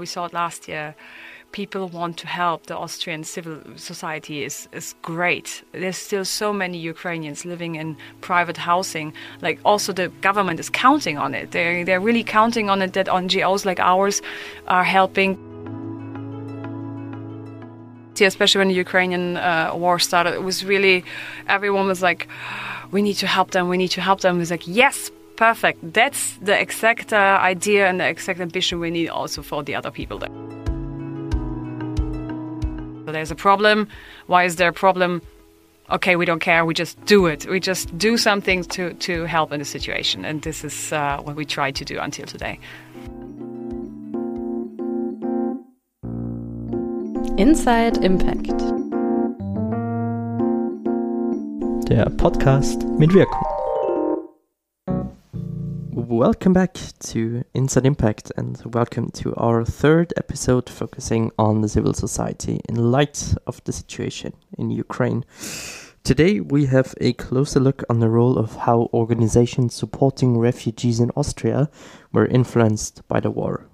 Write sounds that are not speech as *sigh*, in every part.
We saw it last year. People want to help. The Austrian civil society is, is great. There's still so many Ukrainians living in private housing. Like also the government is counting on it. They're, they're really counting on it that NGOs like ours are helping especially when the Ukrainian uh, war started, it was really everyone was like, "We need to help them. We need to help them." It was like, "Yes, perfect. That's the exact uh, idea and the exact ambition we need also for the other people there." So there's a problem. Why is there a problem? Okay, we don't care. We just do it. We just do something to to help in the situation, and this is uh, what we try to do until today. Inside Impact. Der Podcast mit Wirkung. Welcome back to Inside Impact and welcome to our third episode focusing on the civil society in light of the situation in Ukraine. Today we have a closer look on the role of how organizations supporting refugees in Austria were influenced by the war.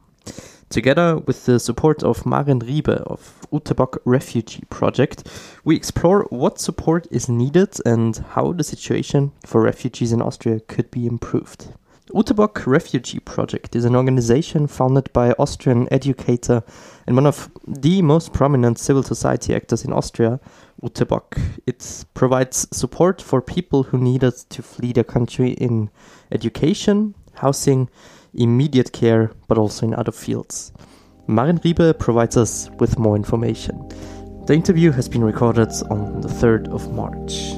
Together with the support of Maren Riebe of Ute Bock Refugee Project, we explore what support is needed and how the situation for refugees in Austria could be improved. Ute Bock Refugee Project is an organization founded by Austrian educator and one of the most prominent civil society actors in Austria, Ute Bock. It provides support for people who needed to flee their country in education, housing, immediate care, but also in other fields. Maren Riebe provides us with more information. The interview has been recorded on the 3rd of March.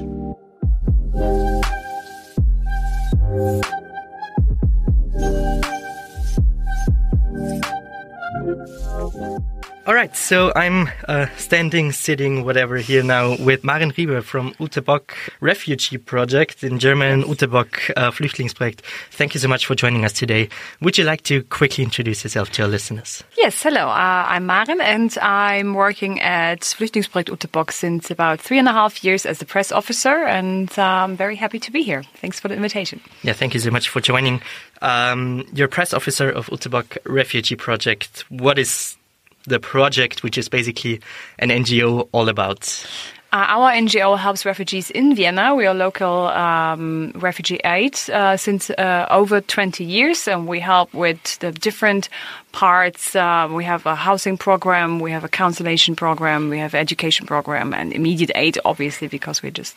Thank you. All right, so I'm uh, standing, sitting, whatever here now with Maren Riebe from Ute Bock Refugee Project in German, Ute Bock uh, Flüchtlingsprojekt. Thank you so much for joining us today. Would you like to quickly introduce yourself to our listeners? Yes, hello. Uh, I'm Maren and I'm working at Flüchtlingsprojekt Ute Bock since about three and a half years as the press officer and uh, I'm very happy to be here. Thanks for the invitation. Yeah, thank you so much for joining. Um, you're press officer of Ute Bock Refugee Project. What is the project, which is basically an NGO all about? Uh, our NGO helps refugees in Vienna. We are local um, refugee aid uh, since uh, over 20 years, and we help with the different parts. Uh, we have a housing program, we have a counselation program, we have education program, and immediate aid, obviously, because we just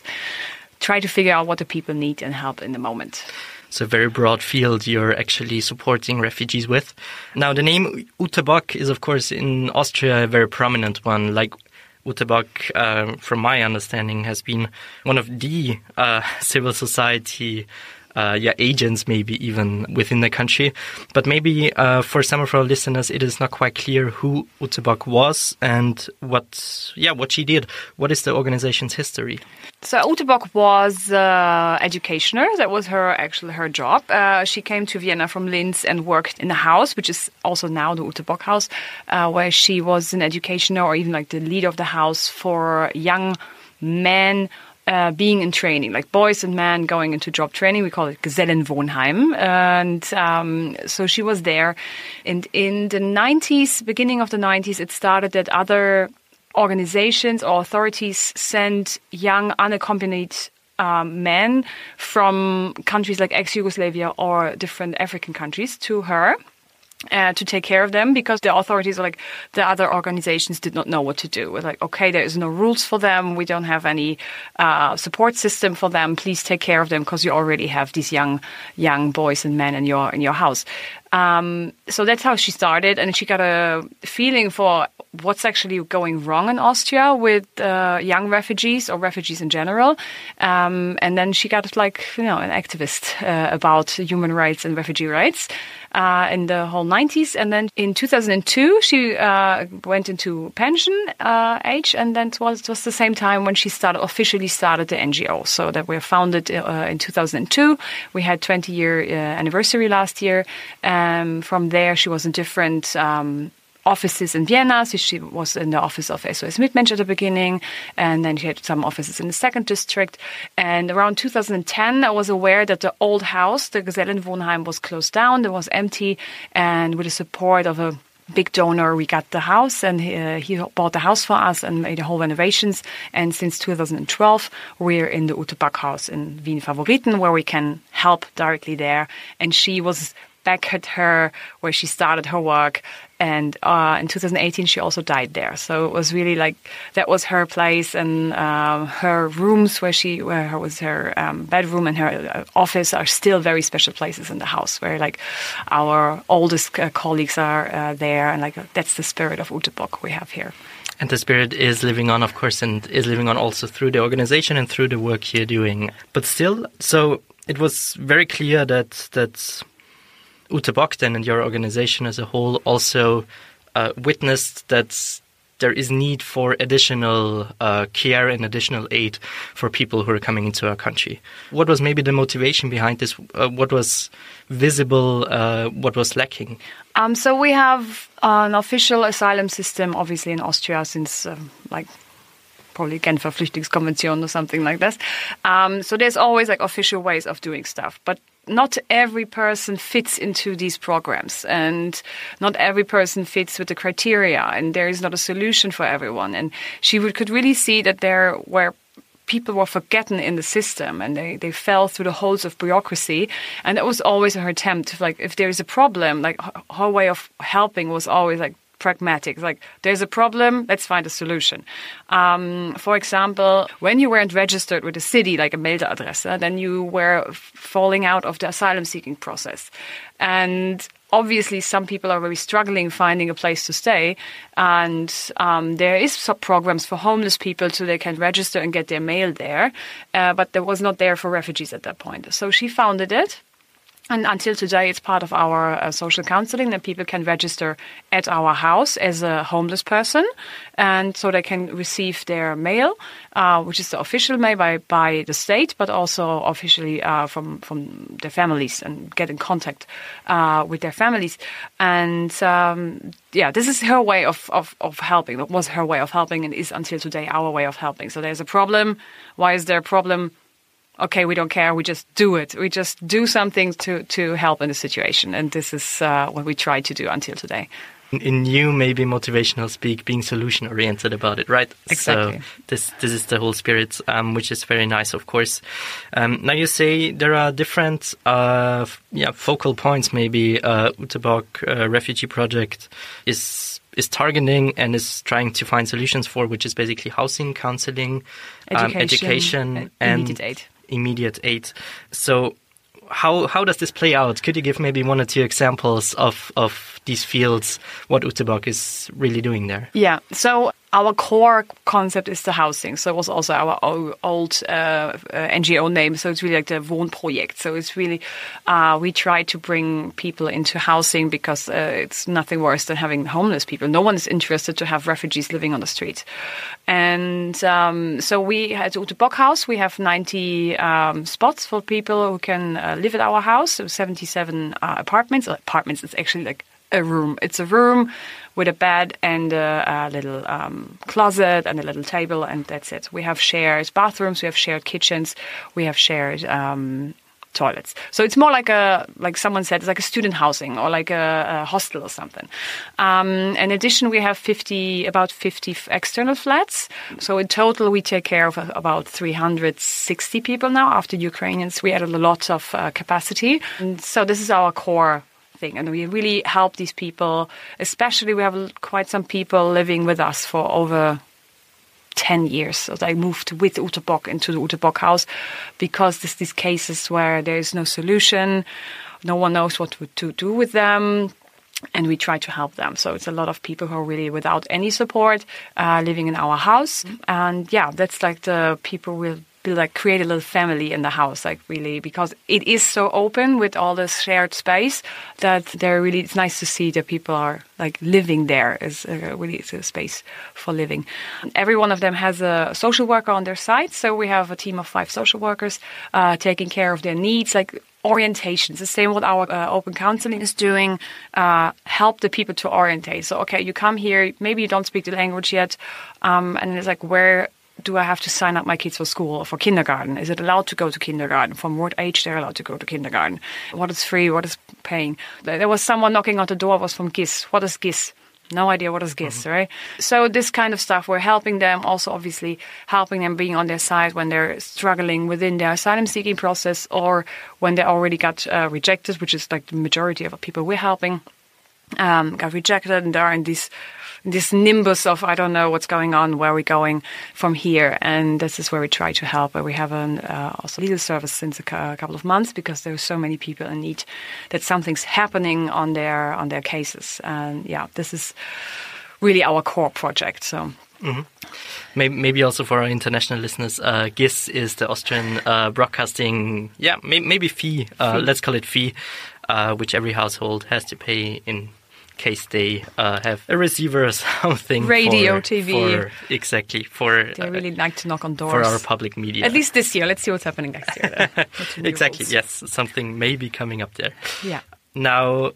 try to figure out what the people need and help in the moment. It's a very broad field you're actually supporting refugees with. Now, the name Ute Bock is, of course, in Austria a very prominent one. Like Ute Bock, uh, from my understanding, has been one of the uh, *laughs* civil society uh, yeah, agents maybe even within the country. But maybe uh, for some of our listeners, it is not quite clear who Ute Bock was and what, yeah, what she did. What is the organization's history? So Ute Bock was uh, educationer. That was her actually her job. Uh, she came to Vienna from Linz and worked in the house, which is also now the Ute Bock house, uh, where she was an educationer or even like the leader of the house for young men uh, being in training, like boys and men going into job training. We call it Gesellenwohnheim. And um, so she was there. And in the 90s, beginning of the 90s, it started that other organizations or authorities sent young unaccompanied um, men from countries like ex-Yugoslavia or different African countries to her uh, to take care of them because the authorities are like the other organizations did not know what to do. We're like, okay, there is no rules for them. We don't have any uh, support system for them. Please take care of them because you already have these young young boys and men in your in your house. Um, so that's how she started, and she got a feeling for what's actually going wrong in Austria with uh, young refugees or refugees in general. Um, and then she got like you know an activist uh, about human rights and refugee rights uh, in the whole 90s. And then in 2002, she uh, went into pension uh, age, and then it was, it was the same time when she started officially started the NGO. So that we were founded uh, in 2002. We had 20 year anniversary last year. Um, from there, she was in different um, offices in Vienna. So she was in the office of SOS Mitmensch at the beginning, and then she had some offices in the second district. And around 2010, I was aware that the old house, the Gesellenwohnheim, was closed down. It was empty, and with the support of a big donor. We got the house, and uh, he bought the house for us and made the whole renovations. And since 2012, we're in the Ute Bock house in Wien Favoriten, where we can help directly there. And she was back at her where she started her work. And uh, in 2018 she also died there. So it was really like that was her place and um, her rooms where she where her was her um, bedroom and her uh, office are still very special places in the house where like our oldest uh, colleagues are uh, there. And like that's the spirit of Ute Bock we have here. And the spirit is living on, of course, and is living on also through the organization and through the work you're doing. But still, so it was very clear that that Ute and your organization as a whole also uh, witnessed that there is need for additional uh, care and additional aid for people who are coming into our country. What was maybe the motivation behind this? Uh, what was visible? Uh, what was lacking? Um, so we have an official asylum system, obviously in Austria, since um, like probably Genfer Flüchtlingskonvention or something like this. Um, so there's always like official ways of doing stuff, but not every person fits into these programs and not every person fits with the criteria and there is not a solution for everyone. And she would, could really see that there were people were forgotten in the system and they, they fell through the holes of bureaucracy. And that was always her attempt like if there is a problem like her, her way of helping was always like pragmatic. Like, there's a problem, let's find a solution. Um, for example, when you weren't registered with a city, like a Meldeadresse, then you were falling out of the asylum seeking process. And obviously some people are really struggling finding a place to stay and um, there is some programs for homeless people so they can register and get their mail there uh, but there was not there for refugees at that point so she founded it and until today, it's part of our uh, social counseling that people can register at our house as a homeless person. And so they can receive their mail, uh, which is the official mail by, by the state, but also officially uh, from, from their families and get in contact uh, with their families. And um, yeah, this is her way of, of, of helping. That was her way of helping and is until today our way of helping. So there's a problem. Why is there a problem? Okay, we don't care, we just do it. We just do something to, to help in the situation. And this is uh, what we try to do until today. In you, maybe motivational speak, being solution oriented about it, right? Exactly. So this this is the whole spirit, um, which is very nice, of course. Um, now you say there are different, uh, yeah, focal points. Maybe uh, Ute Bock uh, refugee project is is targeting and is trying to find solutions for, which is basically housing, counseling, education, um, education and immediate aid immediate aid. So how how does this play out? Could you give maybe one or two examples of of these fields? What Ute Bock is really doing there? Yeah. So our core concept is the housing. So it was also our old uh, uh, NGO name. So it's really like the Wohnprojekt. So it's really, uh, we try to bring people into housing because uh, it's nothing worse than having homeless people. No one is interested to have refugees living on the street. And um, so we at Ute Bock House, we have 90 um, spots for people who can uh, live at our house. So 77 uh, apartments. Apartments, it's actually like a room. It's a room with a bed and a, a little um, closet and a little table, and that's it. We have shared bathrooms, we have shared kitchens, we have shared um, toilets. So it's more like a, like someone said, it's like a student housing or like a, a hostel or something. Um, in addition, we have 50, about 50 external flats. So in total, we take care of about 360 people now. After Ukrainians, we added a lot of uh, capacity. And so this is our core thing. And we really help these people, especially we have quite some people living with us for over 10 years. So they moved with Ute Bock into the Ute Bock house because there's these cases where there is no solution, no one knows what to do with them. And we try to help them. So it's a lot of people who are really without any support uh, living in our house. Mm-hmm. And yeah, that's like the people will be like create a little family in the house, like really, because it is so open with all this shared space that they're really, it's nice to see that people are like living there is uh, really it's a space for living. Every one of them has a social worker on their side. So we have a team of five social workers uh, taking care of their needs, like orientations. The same what our uh, open counseling is doing. Uh, help the people to orientate. So okay, you come here, maybe you don't speak the language yet, um, and it's like where do I have to sign up my kids for school or for kindergarten? Is it allowed to go to kindergarten? From what age they're allowed to go to kindergarten? What is free? What is paying? There was someone knocking on the door. Was from GIS. What is GIS? no idea what is GIS, right? So this kind of stuff, we're helping them, also obviously helping them being on their side when they're struggling within their asylum seeking process or when they already got uh, rejected, which is like the majority of the people we're helping. Um, got rejected and they're in this this nimbus of I don't know what's going on, where we're going from here, and this is where we try to help. Where we have an uh, also legal service since a, a couple of months because there are so many people in need that something's happening on their on their cases, and yeah, this is really our core project. So. Mm-hmm. Maybe, maybe, also for our international listeners, uh, GIS is the Austrian uh, broadcasting, yeah, may, maybe fee, uh, fee, let's call it fee, uh, which every household has to pay in case they uh, have a receiver or *laughs* something. Radio, for, TV. For, exactly. For they really like to knock on doors. For our public media. At least this year. Let's see what's happening next year. *laughs* exactly. Yes, something may be coming up there. Yeah. Now,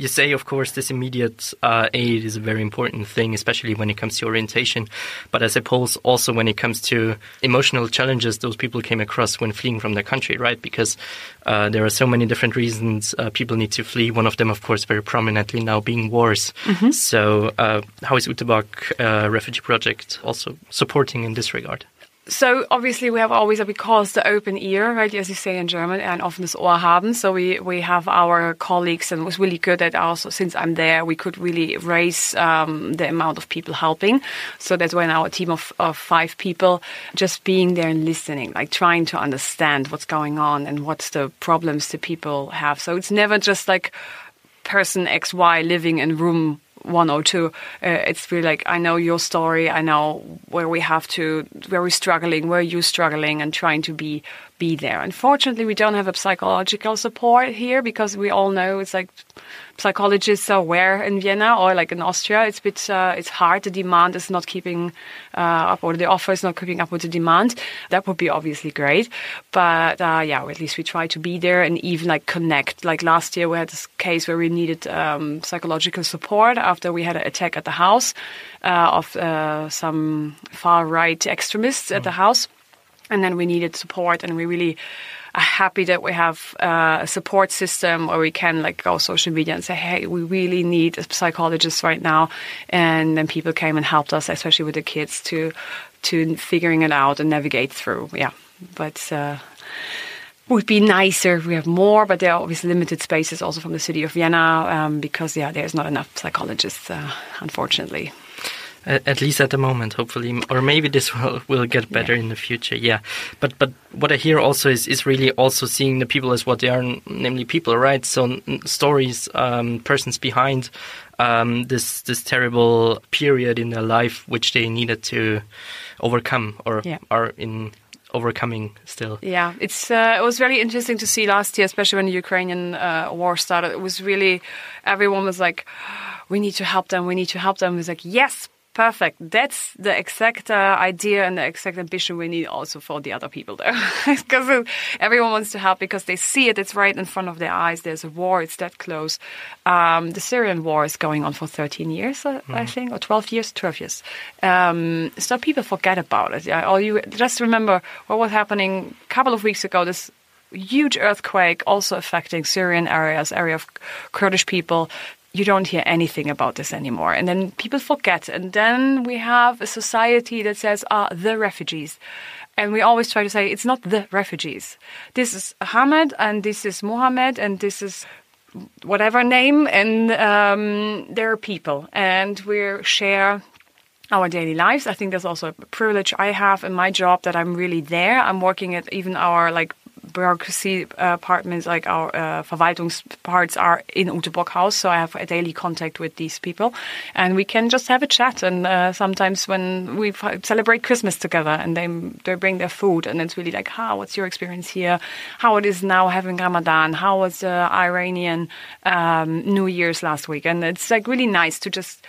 you say, of course, this immediate uh, aid is a very important thing, especially when it comes to orientation. But I suppose also when it comes to emotional challenges those people came across when fleeing from their country, right? Because uh, there are so many different reasons uh, people need to flee. One of them, of course, very prominently now being wars. Mm-hmm. So, uh, how is Ute Bock uh, Refugee Project also supporting in this regard? So obviously we have always we call the open ear, right? As you say in German, and offenes Ohr haben. So we, we have our colleagues, and it was really good that also since I'm there, we could really raise um, the amount of people helping. So that's when our team of, of five people just being there and listening, like trying to understand what's going on and what's the problems the people have. So it's never just like person X, Y living in room 102 uh, it's really like i know your story i know where we have to where we're struggling where you're struggling and trying to be be there unfortunately we don't have a psychological support here because we all know it's like psychologists are where in Vienna or like in Austria. It's a bit, uh, it's hard. The demand is not keeping uh, up, or the offer is not keeping up with the demand. That would be obviously great, but uh, yeah, at least we try to be there and even like connect. Like last year, we had this case where we needed um, psychological support after we had an attack at the house uh, of uh, some far right extremists at the house, and then we needed support, and we really are happy that we have uh, a support system where we can like go social media and say, hey, we really need a psychologist right now. And then people came and helped us, especially with the kids, to to figuring it out and navigate through. Yeah, but. Uh, would be nicer if we have more, but there are obviously limited spaces also from the city of Vienna um, because yeah, there's not enough psychologists, uh, unfortunately at least at the moment, hopefully, or maybe this *laughs* will will get better yeah. in the future. Yeah, but but what I hear also is is really also seeing the people as what they are, namely people, right? So stories, um, persons behind um, this this terrible period in their life which they needed to overcome or yeah. are in overcoming still. Yeah, it's uh, it was very interesting to see last year, especially when the Ukrainian uh, war started. It was really everyone was like, "We need to help them. We need to help them." It was like, "Yes, Perfect. That's the exact uh, idea and the exact ambition we need also for the other people there. Because *laughs* everyone wants to help because they see it, it's right in front of their eyes. There's a war, it's that close. Um, the Syrian war is going on for 13 years, uh, mm. I think, or 12 years, 12 years. Um, so people forget about it. Yeah? Or you just remember what was happening a couple of weeks ago, this huge earthquake also affecting Syrian areas, area of Kurdish people you don't hear anything about this anymore. And then people forget. And then we have a society that says, ah, the refugees. And we always try to say, it's not the refugees. This is Ahmed, and this is Mohammed, and this is whatever name. And um, there are people. And we share our daily lives. I think there's also a privilege I have in my job that I'm really there. I'm working at even our like bureaucracy uh, apartments, like our uh, Verwaltungsparts, are in Ute House. So I have a daily contact with these people, and we can just have a chat. And uh, sometimes when we celebrate Christmas together, and they they bring their food, and it's really like, how? what's your experience here? How it is now having Ramadan? How was the Iranian um, New Year's last week? And it's like really nice to just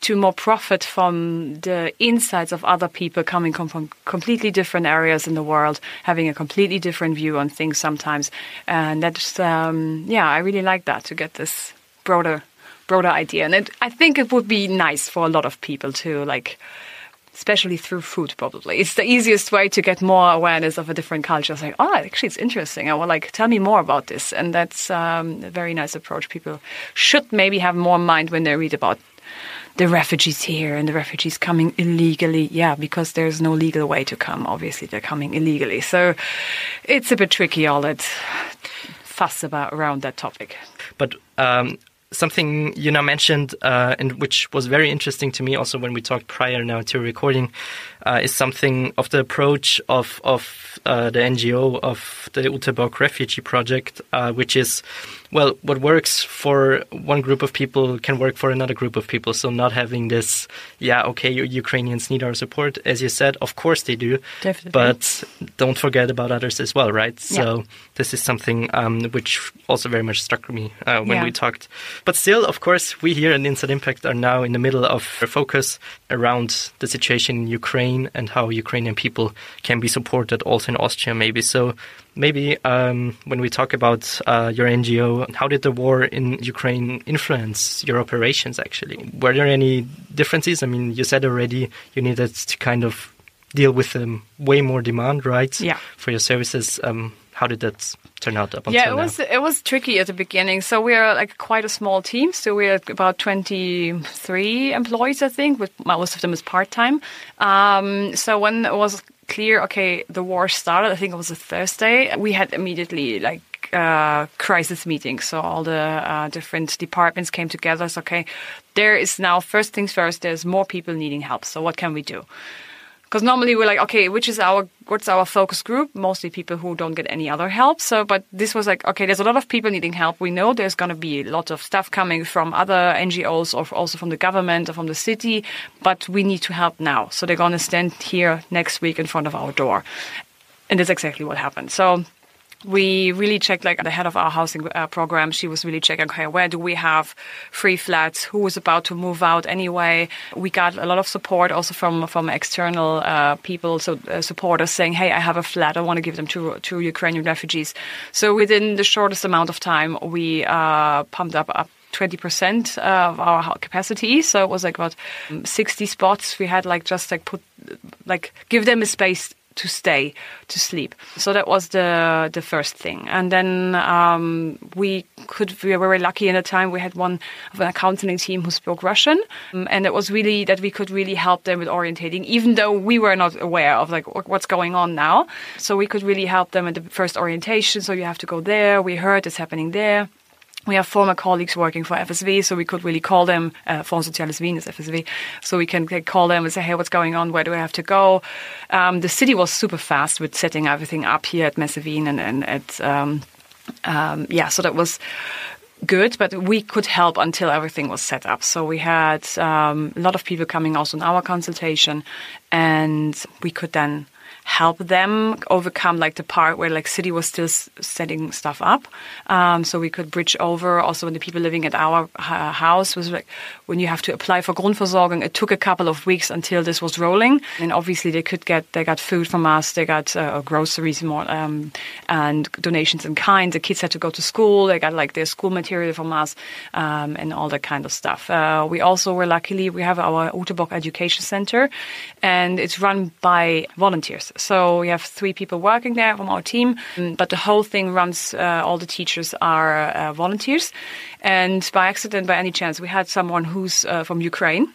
to more profit from the insights of other people coming from completely different areas in the world, having a completely different view on things sometimes. And that's, um, yeah, I really like that to get this broader, broader idea. And it, I think it would be nice for a lot of people to like, especially through food probably. It's the easiest way to get more awareness of a different culture. It's like oh actually it's interesting. I want like tell me more about this. And that's um, a very nice approach. People should maybe have more in mind when they read about the refugees here and the refugees coming illegally. Yeah, because there's no legal way to come. Obviously, they're coming illegally. So it's a bit tricky, all that fuss about around that topic. But um, something you now mentioned, uh, and which was very interesting to me also when we talked prior now to recording, uh, is something of the approach of of uh, the NGO of the Ute Bock Refugee Project, uh, which is well, what works for one group of people can work for another group of people. So not having this, yeah, okay, Ukrainians need our support, as you said, of course they do, Definitely. but don't forget about others as well, right? Yeah. So this is something um, which also very much struck me uh, when Yeah. we talked. But still, of course, we here in Inside Impact are now in the middle of a focus around the situation in Ukraine and how Ukrainian people can be supported also in Austria, maybe. So maybe um, when we talk about uh, your NGO, how did the war in Ukraine influence your operations actually? Were there any differences? I mean, you said already you needed to kind of deal with um, way more demand, right? Yeah. For your services. Um, how did that turn out up yeah, it now? was it was tricky at the beginning. So we are like quite a small team. So we're about twenty three employees, I think, with most of them is part time. Um, so when it was clear, okay, the war started. I think it was a Thursday. We had immediately like uh, crisis meeting. So all the uh, different departments came together. So okay, there is now first things first. There's more people needing help. So what can we do? Because normally we're like okay which is our what's our focus group? Mostly people who don't get any other help. So but this was like okay there's a lot of people needing help. We know there's going to be a lot of stuff coming from other ngos or also from the government or from the city but we need to help now. So they're going to stand here next week in front of our door. And that's exactly what happened. So we really checked like the head of our housing uh, program. She was really checking okay where do we have free flats? Who is about to move out anyway? We got a lot of support also from from external uh, people so uh, supporters saying hey i have a flat. I want to give them to to ukrainian refugees. So within the shortest amount of time we uh, pumped up up 20% of our capacity. So it was like about 60 spots. We had like just like put like give them a space to stay to sleep. So that was the the first thing. And then um, we could we were very lucky in the time we had one of an accounting team who spoke russian. Um, and it was really that we could really help them with orientating even though we were not aware of like what's going on now. So we could really help them at the first orientation. So you have to go there. We heard it's happening there we have former colleagues working for FSV, so we could really call them, uh, Fonds Soziales Wien is FSV, so we can call them and say, hey, what's going on? Where do I have to go? Um, the city was super fast with setting everything up here at Messe Wien and, and at, um, um, yeah, so that was good, but we could help until everything was set up. So we had um, a lot of people coming also in our consultation, and we could then help them overcome like the part where like city was still setting stuff up. Um, so we could bridge over. Also when the people living at our uh, house was like when you have to apply for grundversorgung it took a couple of weeks until this was rolling. And obviously they could get they got food from us they got uh, groceries more um, and donations in kind. The kids had to go to school they got like their school material from us um, and all that kind of stuff. Uh, we also were luckily we have our Ute Bock Education Center and it's run by volunteers so we have three people working there from our team, mm, but the whole thing runs, uh, all the teachers are uh, volunteers. And by accident, by any chance, we had someone who's uh, from Ukraine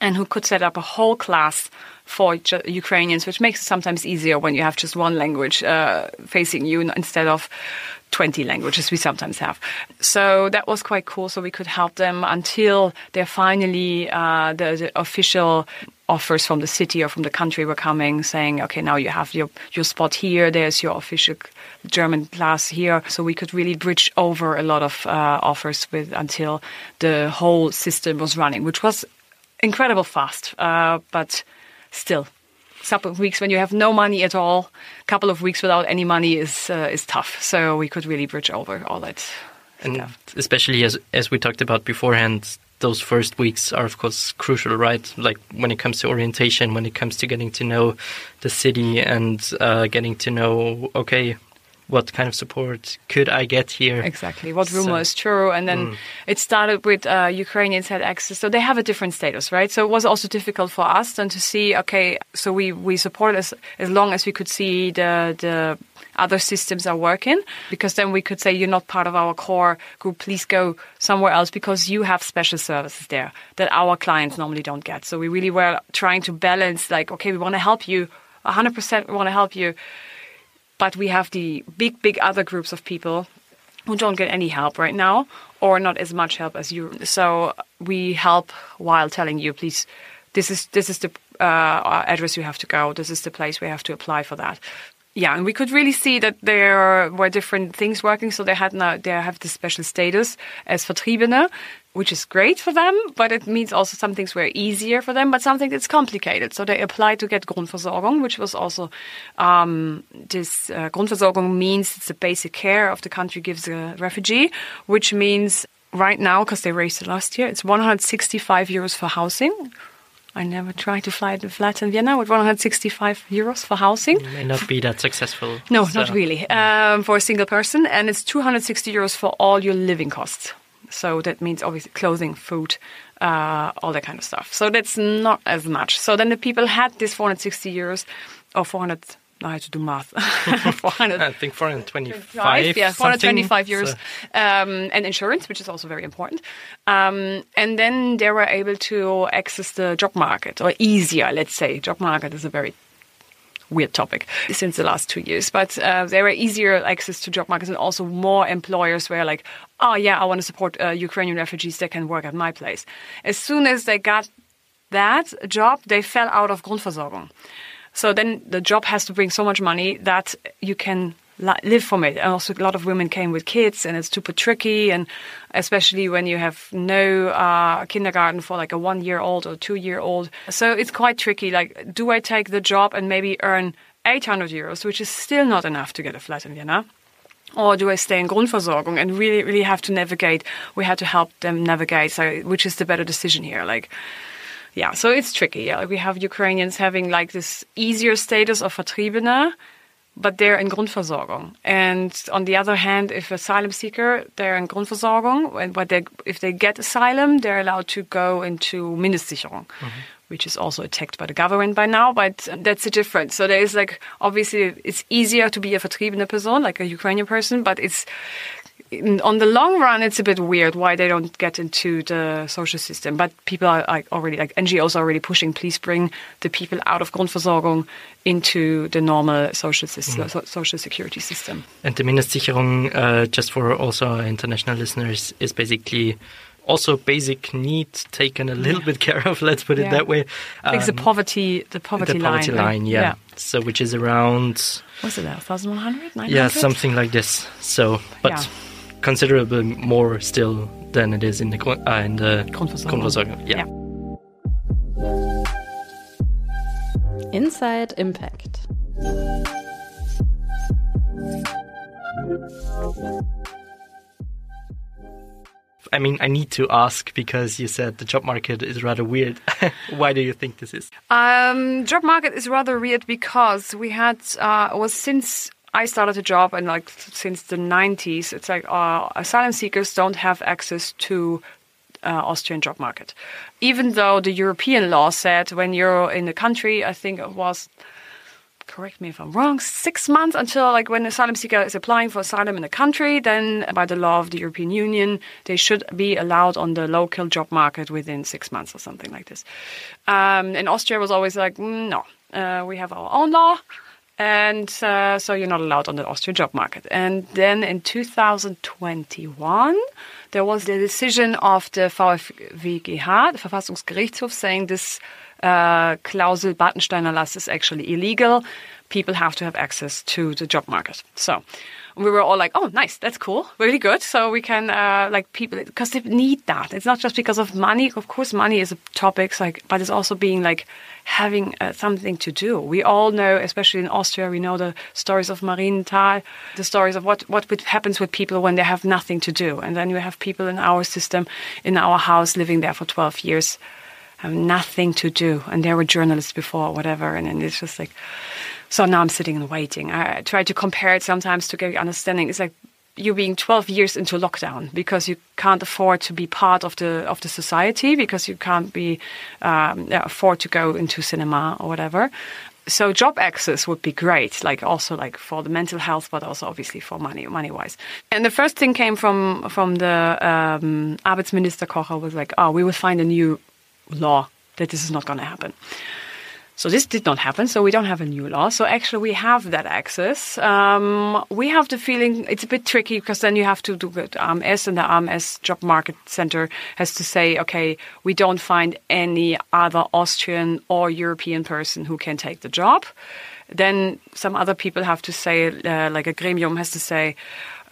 and who could set up a whole class for Ukrainians, which makes it sometimes easier when you have just one language uh, facing you instead of 20 languages we sometimes have. So that was quite cool. So we could help them until they're finally uh, the, the official offers from the city or from the country were coming saying, okay, now you have your, your spot here, there's your official German class here. So we could really bridge over a lot of uh, offers with until the whole system was running, which was incredible fast, uh, but still. Couple of weeks when you have no money at all, a couple of weeks without any money is uh, is tough. So we could really bridge over all that and stuff. especially as as we talked about beforehand those first weeks are of course crucial right like when it comes to orientation when it comes to getting to know the city and uh, getting to know okay what kind of support could i get here Exactly. What rumor So- is true? And then it started with uh, Ukrainians had access. So they have a different status, right? So it was also difficult for us then to see, okay, so we, we support as, as long as we could see the, the other systems are working because then we could say you're not part of our core group please go somewhere else because you have special services there that our clients normally don't get. So we really were trying to balance like okay we want to help you 100% we want to help you but we have the big big other groups of people who don't get any help right now or not as much help as you. So we help while telling you please this is this is the uh, address you have to go this is the place we have to apply for that yeah, and we could really see that there were different things working. So they had now they have this special status as Vertriebene, which is great for them, but it means also some things were easier for them, but something that's complicated. So they applied to get Grundversorgung, which was also um, this uh, Grundversorgung means it's the basic care of the country gives a refugee, which means right now because they raised it last year, it's 165 euros for housing I never tried to fly the flat in Vienna with 165 euros for housing. It may not be that successful. No, so. not really. Um, for a single person, and it's 260 euros for all your living costs. So that means obviously clothing, food, uh, all that kind of stuff. So that's not as much. So then the people had this 460 euros or 400 I had to do math. *laughs* *laughs* 400, I think 425. Yeah, 425 euros. So. Um, and insurance, which is also very important. Um, and then they were able to access the job market, or easier, let's say. Job market is a very weird topic since the last two years. But uh, there were easier access to job markets, and also more employers were like, "Oh yeah, I want to support uh, Ukrainian refugees. that can work at my place." As soon as they got that job, they fell out of Grundversorgung. So then the job has to bring so much money that you can live from it. And also, a lot of women came with kids, and it's super tricky. And especially when you have no uh, kindergarten for like a one year old or two year old. So it's quite tricky. Like, do I take the job and maybe earn 800 euros, which is still not enough to get a flat in Vienna? Or do I stay in Grundversorgung and really, really have to navigate? We had to help them navigate. So, which is the better decision here? Like, yeah, so it's tricky. Yeah. We have Ukrainians having like this easier status of Vertriebene, but they're in Grundversorgung. And on the other hand, if asylum seeker, they're in Grundversorgung, and but they, if they get asylum, they're allowed to go into Mindestsicherung. Mm -hmm. Which is also attacked by the government by now, but that's the difference. So there is like obviously it's easier to be a vertriebene person, like a Ukrainian person, but it's on the long run, it's a bit weird why they don't get into the social system. But people are like already, like NGOs are already pushing, please bring the people out of Grundversorgung into the normal social system, mm. so, social security system. And the Mindestsicherung, uh, just for also our international listeners, is basically also basic needs taken a little yeah. bit care of. Let's put it yeah. that way. Um, the poverty, the poverty, the poverty line, line yeah. yeah. So which is around. What's it? Thousand one hundred? Yeah, something like this. So, but considerably more still than it is in the uh, in the Grundversorgung. Yeah. yeah. Inside Impact. I mean, I need to ask because you said the job market is rather weird. *laughs* Why do you think this is? Um, job market is rather weird because we had uh, was since I started a job and like since the 90s, it's like uh, asylum seekers don't have access to uh, Austrian job market. Even though the European law said when you're in the country, I think it was, correct me if I'm wrong, six months until like when an asylum seeker is applying for asylum in the country, then by the law of the European Union, they should be allowed on the local job market within six months or something like this. Um, and Austria was always like, mm, no, uh, we have our own law and uh, so you're not allowed on the Austrian job market. And then in 2021, there was the decision of the VfGH, the Verfassungsgerichtshof, saying this uh, Klausel Bartenstein-Erlass is actually illegal. People have to have access to the job market. So we were all like, "Oh, nice, that's cool, really good." So we can uh, like people because they need that. It's not just because of money. Of course, money is a topic, like, but it's also being like having uh, something to do. We all know, especially in Austria, we know the stories of Marienthal, the stories of what what happens with people when they have nothing to do, and then you have people in our system, in our house, living there for twelve years, have nothing to do, and they were journalists before, whatever, and, and it's just like so now I'm sitting and waiting. I try to compare it sometimes to get understanding. It's like you're being 12 years into lockdown because you can't afford to be part of the of the society because you can't be um, afford to go into cinema or whatever so job access would be great, like also like for the mental health, but also obviously for money, money wise. And the first thing came from from the um, Arbeitsminister Kocher was like, oh, we will find a new law that this is not going to happen. So this did not happen. So we don't have a new law. So actually, we have that access. Um, we have the feeling it's a bit tricky because then you have to do the AMS and the AMS Job Market Center has to say, okay, we don't find any other Austrian or European person who can take the job. Then some other people have to say, uh, like a gremium has to say,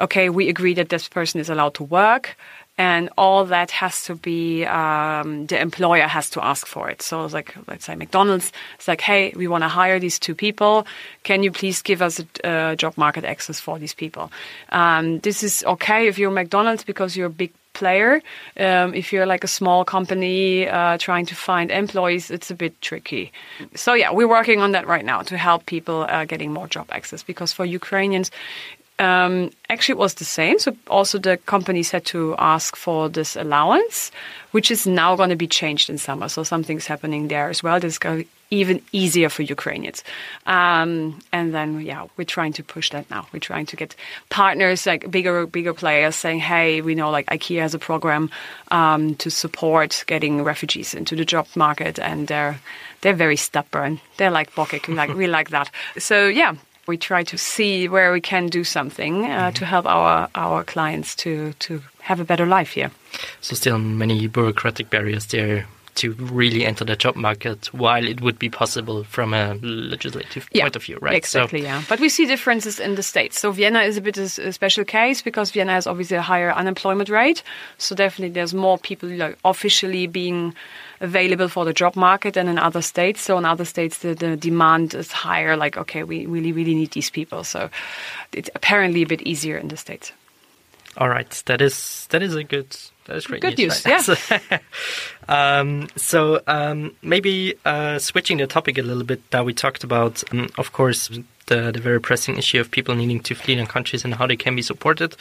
okay, we agree that this person is allowed to work and all that has to be um, the employer has to ask for it. So it's like let's say McDonald's, it's like, hey, we want to hire these two people. Can you please give us a job market access for these people? Um, this is okay if you're McDonald's because you're a big player. Um, if you're like a small company uh, trying to find employees, it's a bit tricky. So yeah, we're working on that right now to help people uh, getting more job access because for Ukrainians, um, actually, it was the same. So also the companies had to ask for this allowance, which is now going to be changed in summer. So something's happening there as well. This is going even easier for Ukrainians. Um, and then, yeah, we're trying to push that now. We're trying to get partners, like bigger, bigger players, saying, "Hey, we know like IKEA has a program um, to support getting refugees into the job market, and they're they're very stubborn. They're like Bokek, like we like that. So yeah, we try to see where we can do something uh, mm-hmm. to help our our clients to to have a better life here. So still many bureaucratic barriers there to really enter the job market while it would be possible from a legislative yeah, point of view, right? Exactly, so, yeah. But we see differences in the states. So Vienna is a bit a special case because Vienna has obviously a higher unemployment rate. So definitely there's more people like, officially being available for the job market than in other states. So in other states, the, the demand is higher. Like, okay, we really, really need these people. So it's apparently a bit easier in the states. All right, that is that is a good that is great good news. news yeah. *laughs* um, so um, maybe uh, switching the topic a little bit. That we talked about, um, of course, the, the very pressing issue of people needing to flee their countries and how they can be supported,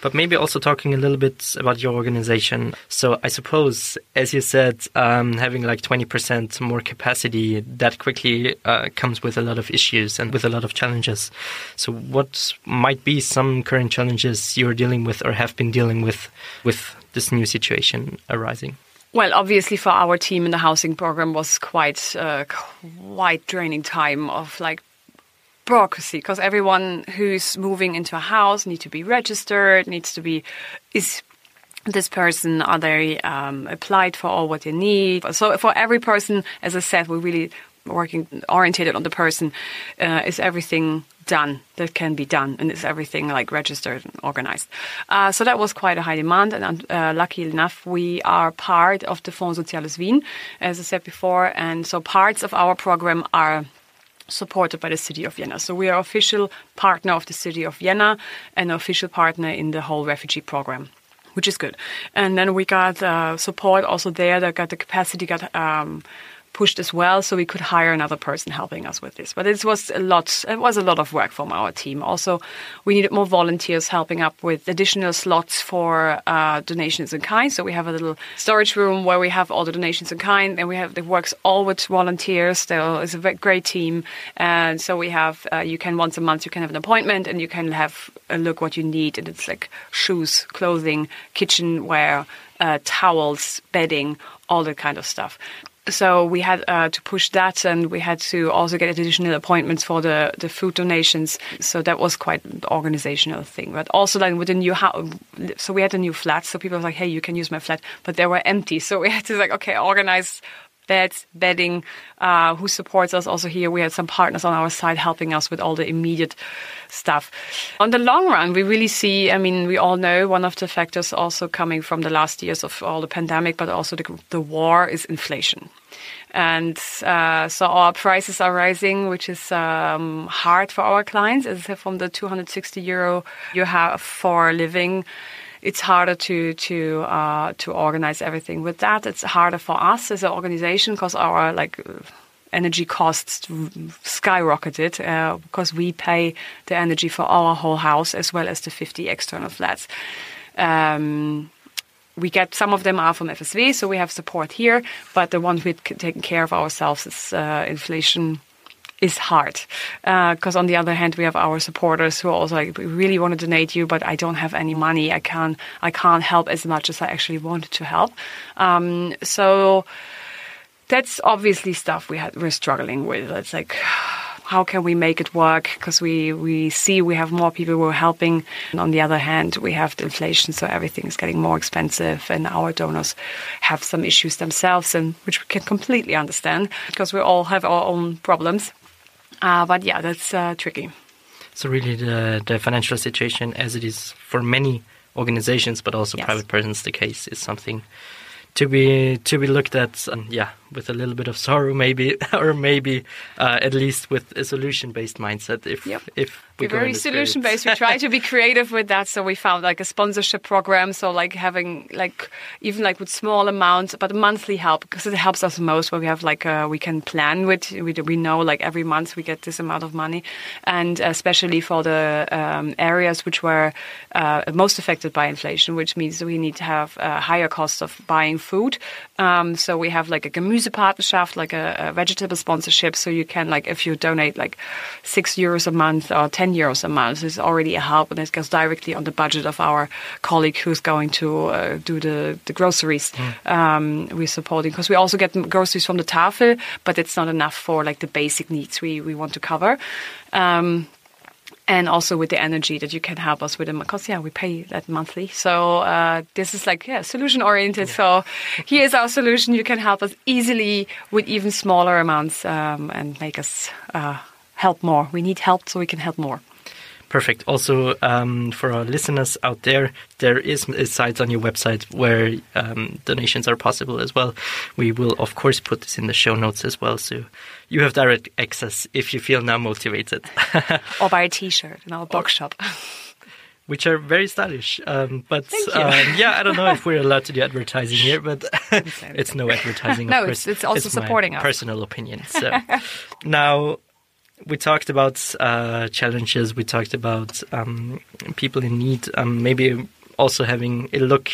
but maybe also talking a little bit about your organization. So I suppose, as you said, um, having like 20% more capacity that quickly uh, comes with a lot of issues and with a lot of challenges. So what might be some current challenges you're dealing with or have been dealing with with this new situation arising? Well, obviously, for our team in the housing program was quite uh, quite draining time of like bureaucracy because everyone who's moving into a house needs to be registered, needs to be is this person are they um, applied for all what they need. So for every person, as I said, we're really working orientated on the person. Uh, is everything done that can be done, and is everything like registered and organized? Uh, so that was quite a high demand, and uh, lucky enough, we are part of the Fonds Soziales Wien, as I said before, and so parts of our program are supported by the city of Vienna. So we are official partner of the city of Vienna and official partner in the whole refugee program. Which is good, and then we got uh, support also there. That got the capacity, got um, pushed as well, so we could hire another person helping us with this. But it was a lot. It was a lot of work from our team. Also, we needed more volunteers helping up with additional slots for uh, donations in kind. So we have a little storage room where we have all the donations in kind, and we have it works all with volunteers. There is a great team, and so we have. Uh, you can once a month you can have an appointment, and you can have a look what you need, and it's like shoes, clothing, kitchenware. Uh, towels, bedding, all that kind of stuff so we had uh, to push that, and we had to also get additional appointments for the, the food donations. So that was quite an organizational thing. But also then with the new house, so we had a new flat. So people were like, "Hey, you can use my flat," but they were empty. So we had to like, okay, organize beds, bedding, uh, who supports us also here. We had some partners on our side helping us with all the immediate stuff. On the long run, we really see, I mean, we all know one of the factors also coming from the last years of all the pandemic, but also the, the war is inflation. And uh, so our prices are rising, which is um, hard for our clients. As from the 260 euro you have for living, it's harder to to uh, to organize everything with that. It's harder for us as an organization because our like energy costs skyrocketed uh, because we pay the energy for our whole house as well as the 50 external flats. Um, we get some of them are from FSV, so we have support here, but the ones we've taken care of ourselves is uh, inflation is hard. Because on the other hand we have our supporters who are also like we really want to donate you but i don't have any money. I can't i can't help as much as i actually wanted to help. Um, so that's obviously stuff we had we're struggling with. It's like how can we make it work? Because we, we see we have more people who are helping. And on the other hand, we have the inflation, so everything is getting more expensive, and our donors have some issues themselves, and which we can completely understand because we all have our own problems. Uh, but yeah, that's uh, tricky. So really, the the financial situation, as it is for many organizations, but also yes. private persons, the case is something to be to be looked at, and yeah, with a little bit of sorrow, maybe, *laughs* or maybe uh, at least with a solution based mindset. If yep. if we are very solution based. we try to be creative with that. So we found like a sponsorship program. So like having like even like with small amounts, but monthly help because it helps us most. Where we have like uh, we can plan with we we know like every month we get this amount of money, and especially for the um, areas which were uh, most affected by inflation, which means we need to have a higher cost of buying food. Um, so we have like a Gemüsepartnerschaft, like a, a vegetable sponsorship. So you can like if you donate like six euros a month or ten euros a month it's already a help, and it goes directly on the budget of our colleague who's going to uh, do the, the groceries mm. um, we're supporting. Because we also get groceries from the Tafel, but it's not enough for like the basic needs we, we want to cover. Um, and also with the energy that you can help us with them because yeah we pay that monthly so uh, this is like yeah solution oriented yeah. so here's our solution you can help us easily with even smaller amounts um, and make us uh, help more. We need help so we can help more. Perfect. Also, um, for our listeners out there, there is a site on your website where um, donations are possible as well. We will, of course, put this in the show notes as well, so you have direct access if you feel now motivated. *laughs* or buy a T-shirt in our box shop. *laughs* Which are very stylish, um, but um, yeah, I don't know if we're allowed to do advertising here, but *laughs* it's no advertising. no, it's, it's, also it's supporting my us. Personal opinion. So now we talked about uh, challenges. We talked about um, people in need. Um, maybe also having a look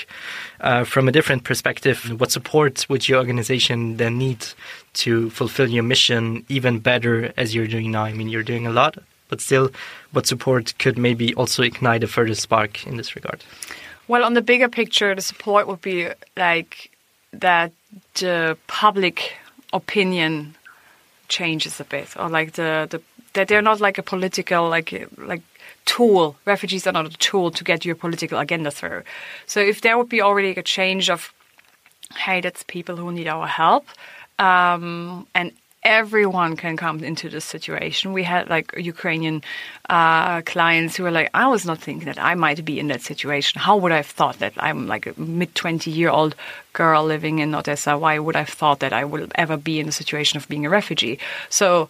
uh, from a different perspective. What support would your organization then need to fulfill your mission even better as you're doing now? I mean, you're doing a lot, but still, what support could maybe also ignite a further spark in this regard? Well, on the bigger picture, the support would be like that the public opinion changes a bit, or like the the that they're not like a political like like tool. Refugees are not a tool to get your political agenda through. So if there would be already a change of, hey, that's people who need our help, um, and everyone can come into this situation. We had like Ukrainian uh, clients who were like, I was not thinking that I might be in that situation. How would I have thought that I'm like a mid 20 year old girl living in Odessa? Why would I have thought that I would ever be in the situation of being a refugee? So,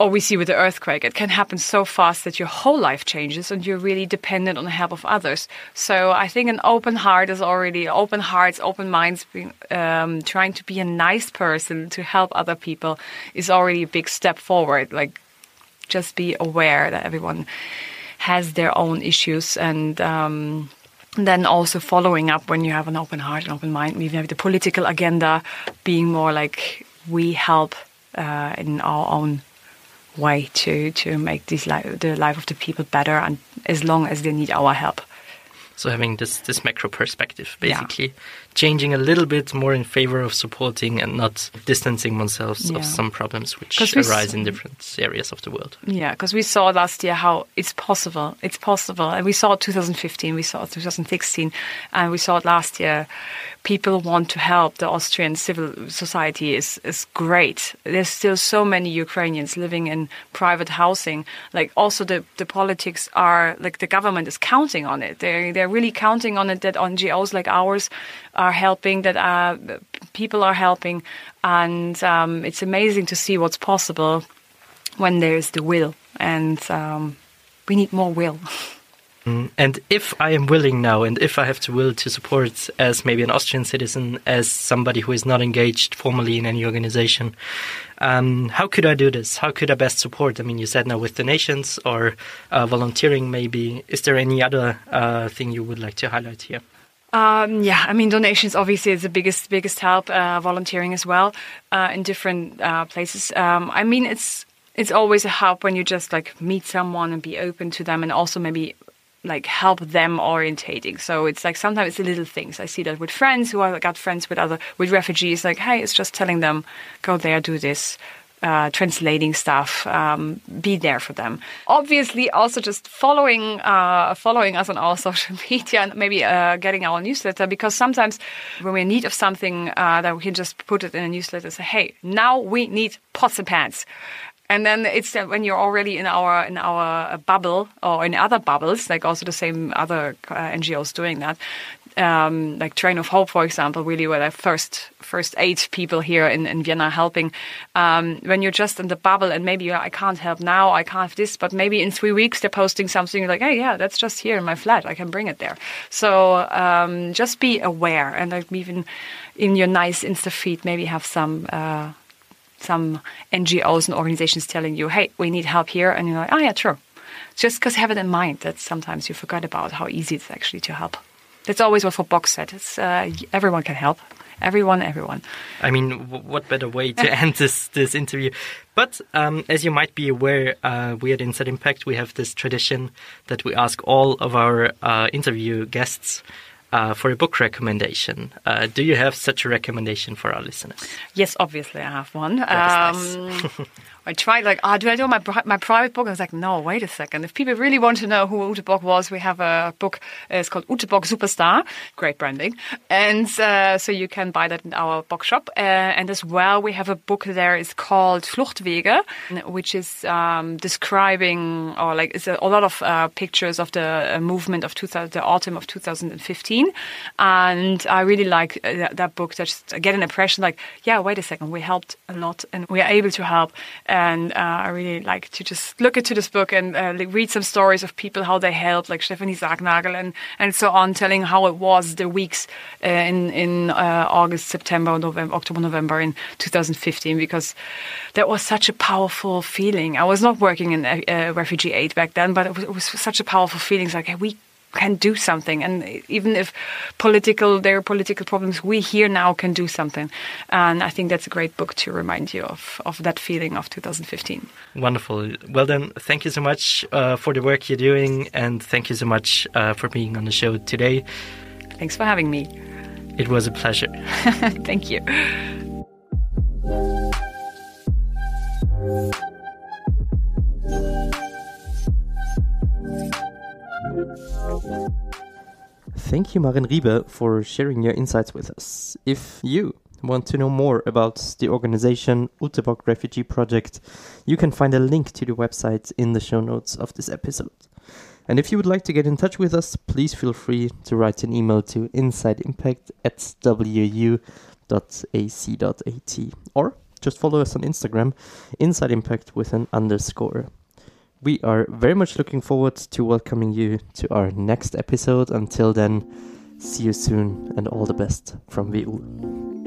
or we see with the earthquake, it can happen so fast that your whole life changes and you're really dependent on the help of others. So I think an open heart is already open hearts, open minds, um, trying to be a nice person to help other people is already a big step forward. Like just be aware that everyone has their own issues and. Um, then also following up when you have an open heart and open mind, even have the political agenda being more like we help uh, in our own way to to make this li- the life of the people better, and as long as they need our help. So having this this macro perspective, basically yeah. changing a little bit more in favor of supporting and not distancing oneself yeah. of some problems which arise in different areas of the world. Yeah, because we saw last year how it's possible. It's possible, and we saw it 2015, we saw it 2016, and we saw it last year people want to help. The Austrian civil society is, is great. There's still so many Ukrainians living in private housing. Like also the, the politics are like the government is counting on it. They're they're really counting on it that NGOs like ours are helping, that uh, people are helping, and um, it's amazing to see what's possible when there's the will. And um, we need more will. *laughs* And if I am willing now, and if I have the will to support as maybe an Austrian citizen, as somebody who is not engaged formally in any organization, um, how could I do this? How could I best support? I mean, you said now with donations or uh, volunteering, maybe. Is there any other uh, thing you would like to highlight here? Um, yeah, I mean, donations obviously is the biggest biggest help. Uh, volunteering as well uh, in different uh, places. Um, I mean, it's it's always a help when you just like meet someone and be open to them and also maybe like help them orientating. So it's like sometimes it's the little things. I see that with friends who I got friends with other with refugees. Like, hey, it's just telling them go there, do this. Uh, translating stuff, um, be there for them. Obviously, also just following uh, following us on our *laughs* social media and maybe uh, getting our newsletter because sometimes when we're in need of something, uh, that we can just put it in a newsletter. Say, hey, now we need pots and pans and then it's when you're already in our in our bubble or in other bubbles, like also the same other uh, NGOs doing that. Um, like Train of Hope, for example, really where the first first eight people here in, in Vienna helping. Um, when you're just in the bubble and maybe I can't help now, I can't have this, but maybe in three weeks they're posting something like, hey, yeah, that's just here in my flat. I can bring it there. So um, just be aware and like even in your nice Insta feed, maybe have some. Uh, some NGOs and organizations telling you, hey, we need help here. And you're like, oh, yeah, true. Just because have it in mind that sometimes you forget about how easy it's actually to help. That's always what Bock said. It's uh, everyone can help. Everyone, everyone. I mean, what better way to *laughs* end this this interview? But um, as you might be aware, uh, we at Inside Impact we have this tradition that we ask all of our uh, interview guests uh, for a book recommendation. Uh, do you have such a recommendation for our listeners? Yes, obviously I have one. Um, *laughs* I tried like, oh, do I do my my private book? I was like, no, wait a second. If people really want to know who Ute Bock was, we have a book. Uh, it's called Ute Bock Superstar. Great branding, and uh, so you can buy that in our book shop. Uh, and as well, we have a book there. It's called Fluchtwege, which is um, describing or like it's a, a lot of uh, pictures of the uh, movement of 2000, the autumn of 2015. And I really like uh, that, that book. Just get an impression like, yeah, wait a second, we helped a lot, and we are able to help and uh, I really like to just look into this book and uh, read some stories of people how they helped, like Stephanie Sargnagel and and so on, telling how it was the weeks uh, in in uh, August, September, November, October, November in 2015, because that was such a powerful feeling. I was not working in refugee aid back then, but it was, it was such a powerful feeling. It's like hey, we can do something. And even if political, there are political problems, we here now can do something. And I think that's a great book to remind you of, of that feeling of 2015. Wonderful. Well, then, thank you so much uh, for the work you're doing. And thank you so much uh, for being on the show today. Thanks for having me. It was a pleasure. *laughs* thank you. Thank you, Maren Riebe, for sharing your insights with us. If you want to know more about the organization Ute Bock Refugee Project, you can find a link to the website in the show notes of this episode. And if you would like to get in touch with us, please feel free to write an email to insideimpact at wu.ac.at or just follow us on Instagram, Inside Impact with an underscore. We are very much looking forward to welcoming you to our next episode. Until then, see you soon and all the best from WU.